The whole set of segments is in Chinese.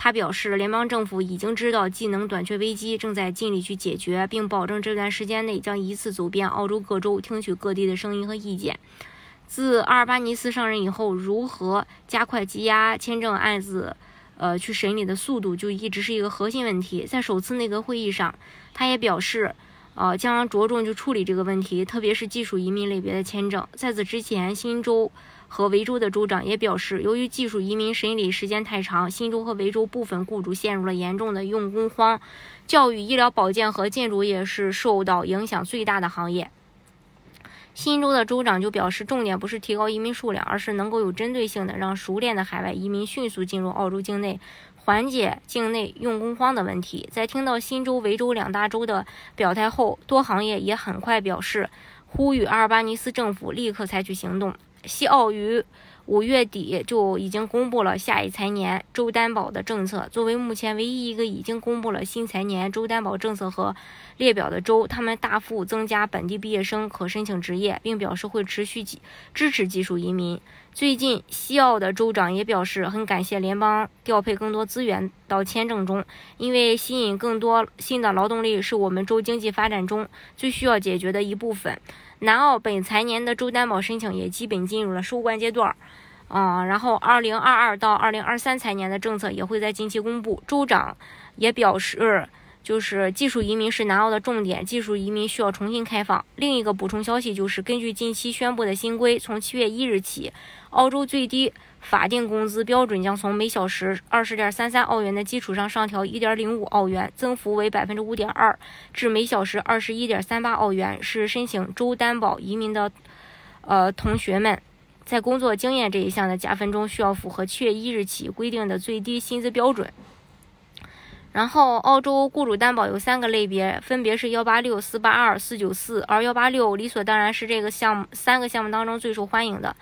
他表示，联邦政府已经知道技能短缺危机，正在尽力去解决，并保证这段时间内将一次走遍澳洲各州，听取各地的声音和意见。自阿尔巴尼斯上任以后，如何加快积压签证案子，呃，去审理的速度，就一直是一个核心问题。在首次内阁会议上，他也表示，呃，将着重去处理这个问题，特别是技术移民类别的签证。在此之前，新州。和维州的州长也表示，由于技术移民审理时间太长，新州和维州部分雇主陷入了严重的用工荒。教育、医疗保健和建筑业是受到影响最大的行业。新州的州长就表示，重点不是提高移民数量，而是能够有针对性的让熟练的海外移民迅速进入澳洲境内，缓解境内用工荒的问题。在听到新州、维州两大州的表态后，多行业也很快表示，呼吁阿尔巴尼斯政府立刻采取行动。西澳鱼五月底就已经公布了下一财年州担保的政策。作为目前唯一一个已经公布了新财年州担保政策和列表的州，他们大幅增加本地毕业生可申请职业，并表示会持续支持技术移民。最近，西澳的州长也表示很感谢联邦调配更多资源到签证中，因为吸引更多新的劳动力是我们州经济发展中最需要解决的一部分。南澳本财年的州担保申请也基本进入了收官阶段，啊，然后二零二二到二零二三财年的政策也会在近期公布。州长也表示，就是技术移民是南澳的重点，技术移民需要重新开放。另一个补充消息就是，根据近期宣布的新规，从七月一日起，澳洲最低。法定工资标准将从每小时二十点三三澳元的基础上上调一点零五澳元，增幅为百分之五点二，至每小时二十一点三八澳元。是申请州担保移民的，呃，同学们在工作经验这一项的加分中，需要符合七月一日起规定的最低薪资标准。然后，澳洲雇主担保有三个类别，分别是幺八六、四八二、四九四，而幺八六理所当然是这个项目三个项目当中最受欢迎的。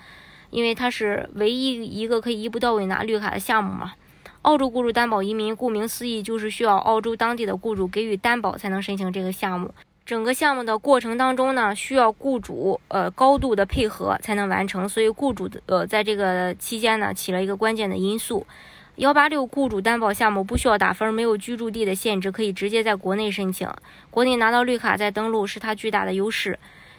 因为它是唯一一个可以一步到位拿绿卡的项目嘛。澳洲雇主担保移民，顾名思义就是需要澳洲当地的雇主给予担保才能申请这个项目。整个项目的过程当中呢，需要雇主呃高度的配合才能完成，所以雇主的呃在这个期间呢起了一个关键的因素。幺八六雇主担保项目不需要打分，没有居住地的限制，可以直接在国内申请，国内拿到绿卡再登录是它巨大的优势。